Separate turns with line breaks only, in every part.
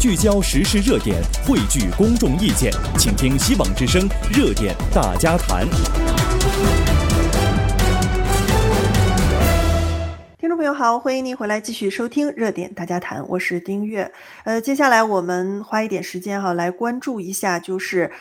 聚焦时事热点，汇聚公众意见，请听希望之声热点大家谈。
听众朋友好，欢迎您回来继续收听热点大家谈，我是丁月。呃，接下来我们花一点时间哈，来关注一下，就是。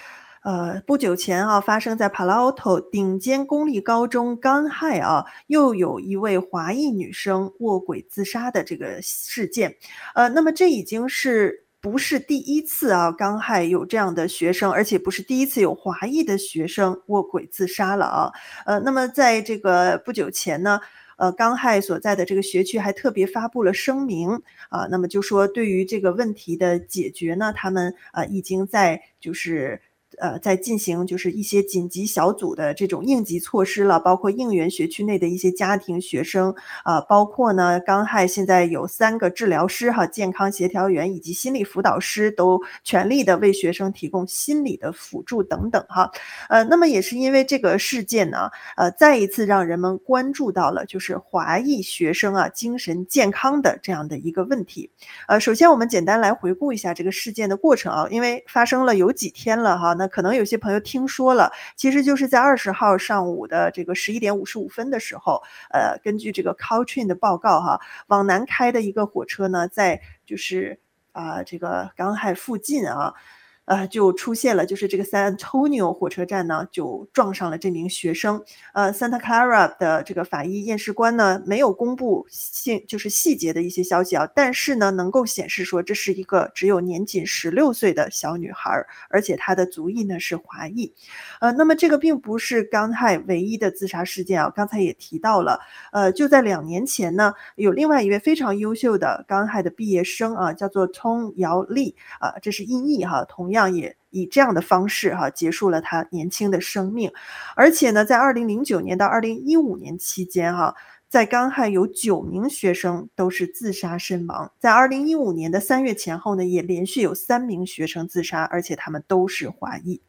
呃，不久前啊，发生在 Palo Alto 顶尖公立高中 Gun High 啊，又有一位华裔女生卧轨自杀的这个事件。呃，那么这已经是不是第一次啊刚亥有这样的学生，而且不是第一次有华裔的学生卧轨自杀了啊。呃，那么在这个不久前呢，呃刚亥所在的这个学区还特别发布了声明啊，那么就说对于这个问题的解决呢，他们啊已经在就是。呃，在进行就是一些紧急小组的这种应急措施了，包括应援学区内的一些家庭学生啊、包括呢，Gun High 现在有三个治疗师哈，健康协调员以及心理辅导师都全力的为学生提供心理的辅助等等哈。呃，那么也是因为这个事件呢，呃，再一次让人们关注到了就是华裔学生啊精神健康的这样的一个问题。呃，首先我们简单来回顾一下这个事件的过程啊，因为发生了有几天了哈，那。可能有些朋友听说了，其实就是在二十号上午的这个十一点五十五分的时候，呃，根据这个 Caltrain 的报告哈，往南开的一个火车呢，在就是啊、这个港海附近啊。呃，就出现了，就是这个 San Antonio 火车站呢，就撞上了这名学生。呃，Santa Clara 的这个法医验尸官呢，没有公布细，就是细节的一些消息啊，但是呢，能够显示说这是一个只有年仅十六岁的小女孩，而且她的族裔呢是华裔。呃，那么这个并不是 Gun High 唯一的自杀事件啊，刚才也提到了，呃，就在两年前呢，有另外一位非常优秀的 Gun High 的毕业生啊，叫做 Tong 姚丽啊，这是音译哈，同样。这样也以这样的方式哈结束了他年轻的生命，而且呢，在二零零九年到二零一五年期间哈，在干旱有九名学生都是自杀身亡，在二零一五年的三月前后呢，也连续有三名学生自杀，而且他们都是华裔。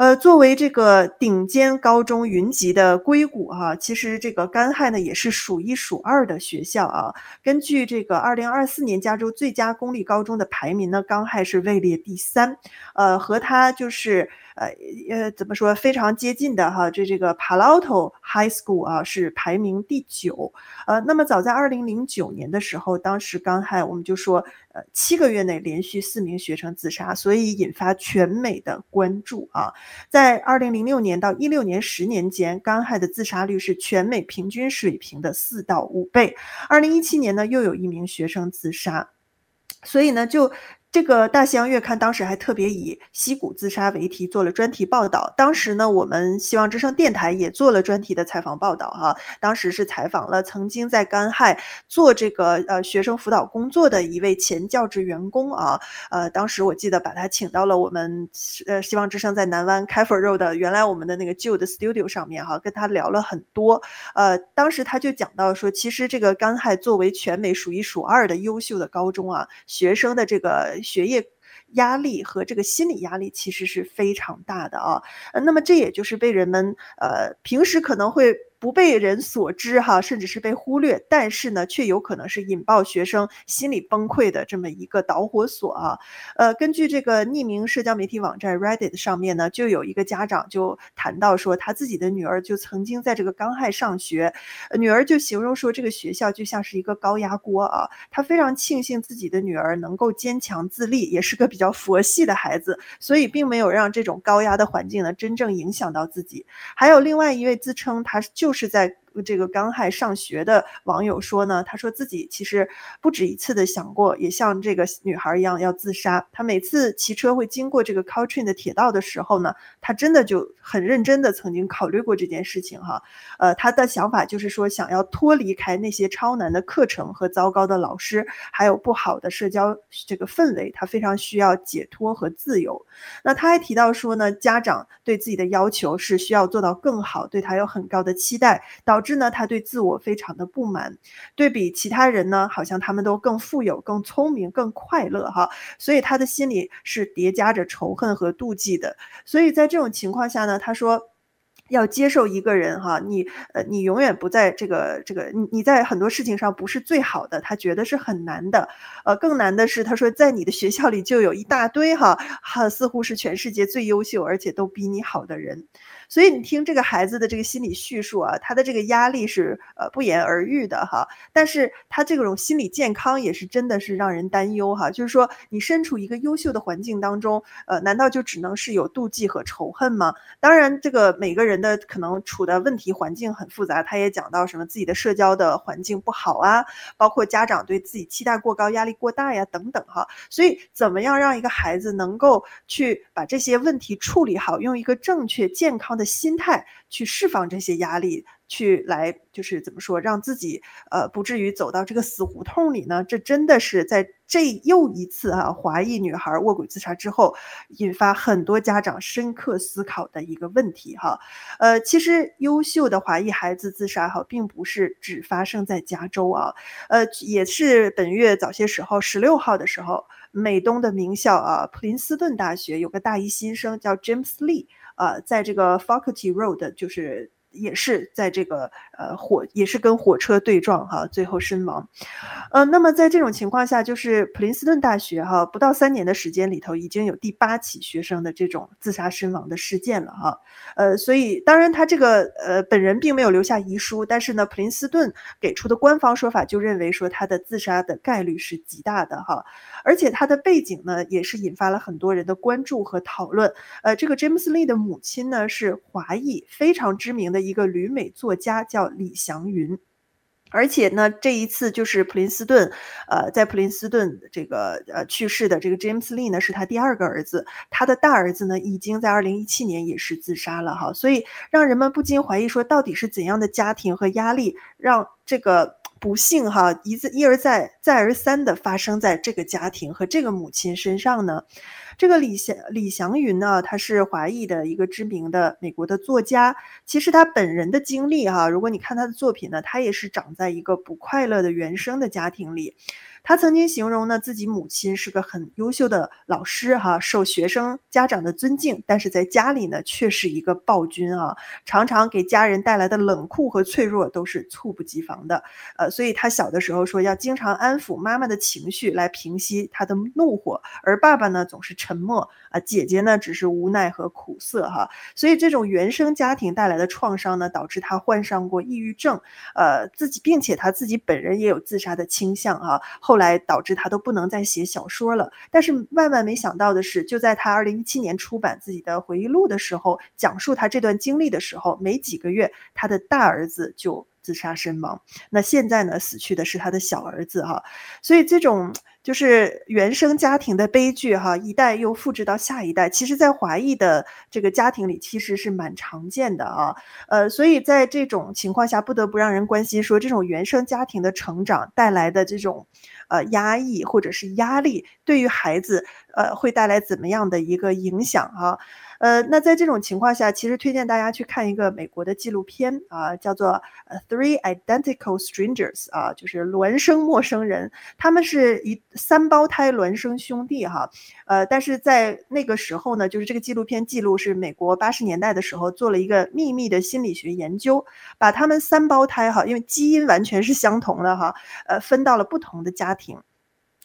呃，作为这个顶尖高中云集的硅谷哈，其实这个 Gun High 呢也是数一数二的学校啊。根据这个二零二四年加州最佳公立高中的排名呢，Gun High 是位列第三，呃，和它就是。呃呃，怎么说非常接近的哈？这这个 Palo Alto High School 啊是排名第九。呃，那么早在二零零九年的时候，当时刚害我们就说，呃，七个月内连续四名学生自杀，所以引发全美的关注啊。在二零零六年到一六年十年间干旱的自杀率是全美平均水平的四到五倍。二零一七年呢，又有一名学生自杀，所以呢就。这个大西洋月刊当时还特别以西谷自杀为题做了专题报道。当时呢，我们希望之声电台也做了专题的采访报道哈。当时是采访了曾经在 Gun High 做这个呃学生辅导工作的一位前教职员工啊。呃，当时我记得把他请到了我们呃希望之声在南湾 Keffer Road 的原来我们的那个旧的 studio 上面哈，跟他聊了很多。呃，当时他就讲到说，其实这个 Gun High 作为全美数一数二的优秀的高中啊，学生的这个。学业压力和这个心理压力其实是非常大的啊，那么这也就是被人们呃平时可能会。不被人所知哈，甚至是被忽略，但是呢，却有可能是引爆学生心理崩溃的这么一个导火索啊。呃，根据这个匿名社交媒体网站 Reddit 上面呢，就有一个家长就谈到说，他自己的女儿就曾经在这个 Gun High 上学，女儿就形容说，这个学校就像是一个高压锅啊。他非常庆幸自己的女儿能够坚强自立，也是个比较佛系的孩子，所以并没有让这种高压的环境呢真正影响到自己。还有另外一位自称他就。就是在。这个刚还上学的网友说呢，他说自己其实不止一次的想过，也像这个女孩一样要自杀。他每次骑车会经过这个 Caltrain 的铁道的时候呢，他真的就很认真的曾经考虑过这件事情哈。呃，他的想法就是说，想要脱离开那些超难的课程和糟糕的老师，还有不好的社交这个氛围，他非常需要解脱和自由。那他还提到说呢，家长对自己的要求是需要做到更好，对他有很高的期待，导导致呢，他对自我非常的不满，对比其他人呢，好像他们都更富有、更聪明、更快乐哈，所以他的心里是叠加着仇恨和妒忌的。所以在这种情况下呢，他说。要接受一个人哈，你呃，你永远不在这个这个，你你在很多事情上不是最好的，他觉得是很难的。呃，更难的是，他说在你的学校里就有一大堆哈，哈，似乎是全世界最优秀而且都比你好的人。所以你听这个孩子的这个心理叙述啊，他的这个压力是呃不言而喻的哈。但是他这种心理健康也是真的是让人担忧哈。就是说，你身处一个优秀的环境当中，呃，难道就只能是有妒忌和仇恨吗？当然，这个每个人那可能处的问题环境很复杂。他也讲到什么自己的社交的环境不好啊，包括家长对自己期待过高、压力过大呀等等哈。所以，怎么样让一个孩子能够去把这些问题处理好，用一个正确健康的心态去释放这些压力，去来就是怎么说，让自己呃不至于走到这个死胡同里呢？这真的是在这又一次啊华裔女孩卧轨自杀之后，引发很多家长深刻思考的一个问题哈。呃，其实优秀的华裔孩子自杀哈，并不是只发生在加州啊，呃，也是本月早些时候十六号的时候，美东的名校啊普林斯顿大学有个大一新生叫 James Lee。啊、呃，在这个 Faculty Road，就是也是在这个呃火，也是跟火车对撞哈，最后身亡。呃，那么在这种情况下，就是普林斯顿大学哈，不到三年的时间里头，已经有第八起学生的这种自杀身亡的事件了哈。呃，所以当然他这个呃本人并没有留下遗书，但是呢，普林斯顿给出的官方说法就认为说他的自杀的概率是极大的哈。而且他的背景呢，也是引发了很多人的关注和讨论。呃，这个 James Lee 的母亲呢是华裔，非常知名的一个旅美作家，叫李祥云。而且呢，这一次就是普林斯顿，呃，在普林斯顿这个呃去世的这个 James Lee 呢，是他第二个儿子。他的大儿子呢，已经在二零一七年也是自杀了哈。所以让人们不禁怀疑说，到底是怎样的家庭和压力，让这个。不幸哈，一再一而再再而三的发生在这个家庭和这个母亲身上呢。这个李祥李祥云呢，他是华裔的一个知名的美国的作家。其实他本人的经历哈，如果你看他的作品呢，他也是长在一个不快乐的原生的家庭里。他曾经形容呢，自己母亲是个很优秀的老师哈，受学生家长的尊敬，但是在家里呢，却是一个暴君啊，常常给家人带来的冷酷和脆弱都是猝不及防的。呃，所以他小的时候说要经常安抚妈妈的情绪来平息他的怒火，而爸爸呢总是沉默啊，姐姐呢只是无奈和苦涩哈。所以这种原生家庭带来的创伤呢，导致他患上过抑郁症，呃，自己并且他自己本人也有自杀的倾向哈。后来导致他都不能再写小说了。但是万万没想到的是，就在他二零一七年出版自己的回忆录的时候，讲述他这段经历的时候，没几个月，他的大儿子就自杀身亡。那现在呢，死去的是他的小儿子哈。所以这种就是原生家庭的悲剧哈，一代又复制到下一代。其实，在华裔的这个家庭里，其实是蛮常见的啊。呃，所以在这种情况下，不得不让人关心说，这种原生家庭的成长带来的这种。呃，压抑或者是压力，对于孩子，呃，会带来怎么样的一个影响啊？呃，那在这种情况下，其实推荐大家去看一个美国的纪录片啊，叫做《Three Identical Strangers》啊，就是孪生陌生人。他们是一三胞胎孪生兄弟哈。呃，但是在那个时候呢，就是这个纪录片记录是美国八十年代的时候做了一个秘密的心理学研究，把他们三胞胎哈，因为基因完全是相同的哈，呃，分到了不同的家庭。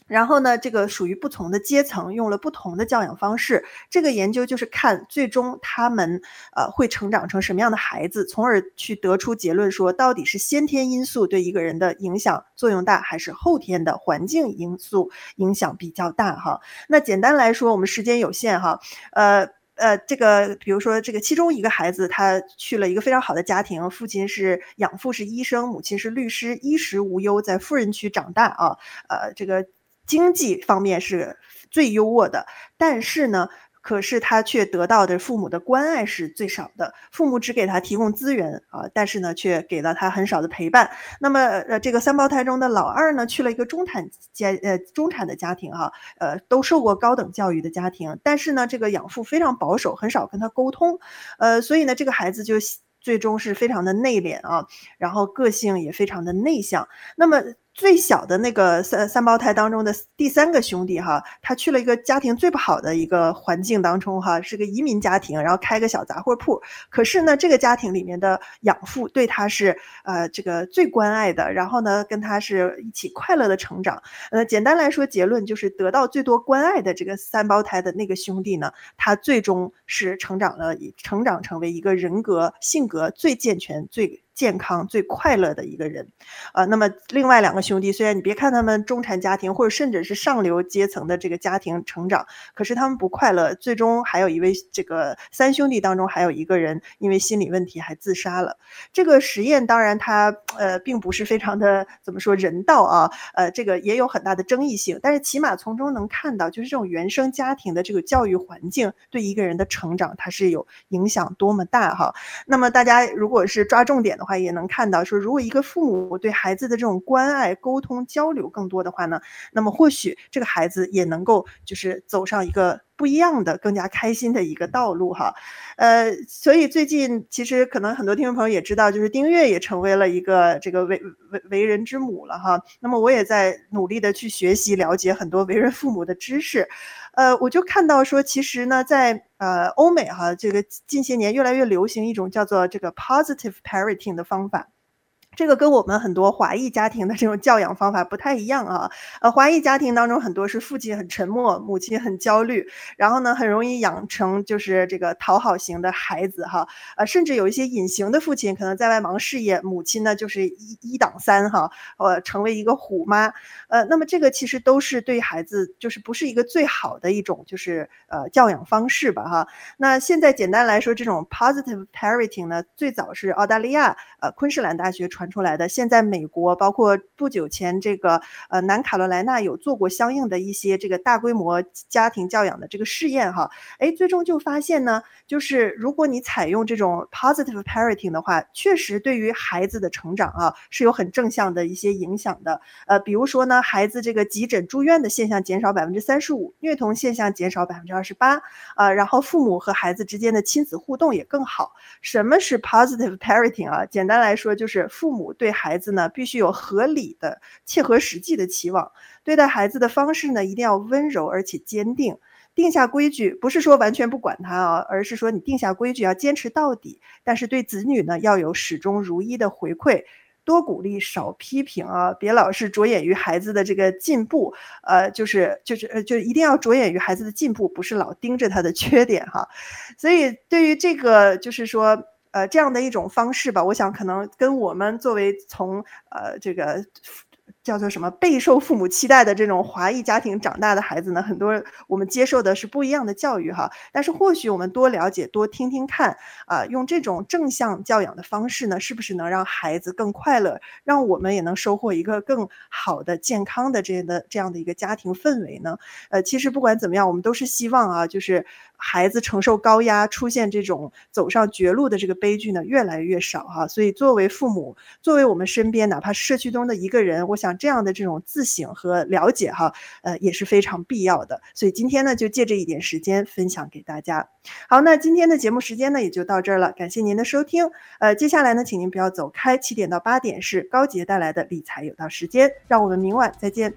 然后呢，这个属于不同的阶层，用了不同的教养方式。这个研究就是看最终他们呃会成长成什么样的孩子，从而去得出结论说，到底是先天因素对一个人的影响作用大，还是后天的环境因素影响比较大哈。那简单来说，我们时间有限哈，呃呃，这个比如说这个其中一个孩子，他去了一个非常好的家庭，父亲是养父是医生，母亲是律师，衣食无忧，在富人区长大啊，呃这个。经济方面是最优渥的，但是呢，可是他却得到的父母的关爱是最少的。父母只给他提供资源啊，但是呢，却给了他很少的陪伴。那么，呃，这个三胞胎中的老二呢，去了一个中产家，呃，中产的家庭哈，呃，都受过高等教育的家庭，但是呢，这个养父非常保守，很少跟他沟通，呃，所以呢，这个孩子就。最终是非常的内敛啊，然后个性也非常的内向。那么最小的那个三三胞胎当中的第三个兄弟哈，他去了一个家庭最不好的一个环境当中哈，是个移民家庭，然后开个小杂货铺。可是呢，这个家庭里面的养父对他是呃这个最关爱的，然后呢，跟他是一起快乐的成长。呃，简单来说，结论就是得到最多关爱的这个三胞胎的那个兄弟呢，他最终是成长了，成长成为一个人格性格最健全、最。健康最快乐的一个人，呃，那么另外两个兄弟，虽然你别看他们中产家庭或者甚至是上流阶层的这个家庭成长，可是他们不快乐。最终还有一位这个三兄弟当中还有一个人因为心理问题还自杀了。这个实验当然它呃并不是非常的怎么说人道啊，呃，这个也有很大的争议性，但是起码从中能看到，就是这种原生家庭的这个教育环境对一个人的成长它是有影响多么大哈。那么大家如果是抓重点的话，也能看到说，如果一个父母对孩子的这种关爱、沟通、交流更多的话呢，那么或许这个孩子也能够就是走上一个不一样的、更加开心的一个道路哈。呃，所以最近其实可能很多听众朋友也知道，就是丁月也成为了一个这个为为为人之母了哈。那么我也在努力的去学习、了解很多为人父母的知识。呃，我就看到说，其实呢，在呃欧美哈，这个近些年越来越流行一种叫做这个 positive parenting 的方法。这个跟我们很多华裔家庭的这种教养方法不太一样啊。呃，华裔家庭当中很多是父亲很沉默，母亲很焦虑，然后呢，很容易养成就是这个讨好型的孩子哈。呃，甚至有一些隐形的父亲，可能在外忙事业，母亲呢就是一一挡三哈，呃，成为一个虎妈。呃，那么这个其实都是对孩子就是不是一个最好的一种就是呃教养方式吧哈。那现在简单来说，这种 positive parenting 呢，最早是澳大利亚呃昆士兰大学传出来的，现在美国包括不久前这个呃南卡罗来纳有做过相应的一些这个大规模家庭教养的这个试验哈，哎，最终就发现呢，就是如果你采用这种 positive parenting 的话，确实对于孩子的成长啊是有很正向的一些影响的，呃，比如说呢，孩子这个急诊住院的现象减少百分之三十五，虐童现象减少百分之二十八，啊，然后父母和孩子之间的亲子互动也更好。什么是 positive parenting 啊？简单来说就是父母母对孩子呢，必须有合理的、切合实际的期望。对待孩子的方式呢，一定要温柔而且坚定。定下规矩，不是说完全不管他啊，而是说你定下规矩要坚持到底。但是对子女呢，要有始终如一的回馈，多鼓励，少批评啊，别老是着眼于孩子的这个进步，呃，就是就是呃，就一定要着眼于孩子的进步，不是老盯着他的 缺点哈。所以对于这个，就是说。呃，这样的一种方式吧，我想可能跟我们作为从呃这个。叫做什么备受父母期待的这种华裔家庭长大的孩子呢？很多我们接受的是不一样的教育哈，但是或许我们多了解、多听听看啊，用这种正向教养的方式呢，是不是能让孩子更快乐，让我们也能收获一个更好的、健康的这样的这样的一个家庭氛围呢？呃，其实不管怎么样，我们都是希望啊，就是孩子承受高压、出现这种走上绝路的这个悲剧呢，越来越少哈。所以作为父母，作为我们身边哪怕社区中的一个人，我想。这样的这种自省和了解哈，呃，也是非常必要的。所以今天呢，就借这一点时间分享给大家。好，那今天的节目时间呢，也就到这儿了。感谢您的收听。呃，接下来呢，请您不要走开，七点到八点是高杰带来的理财有道时间。让我们明晚再见。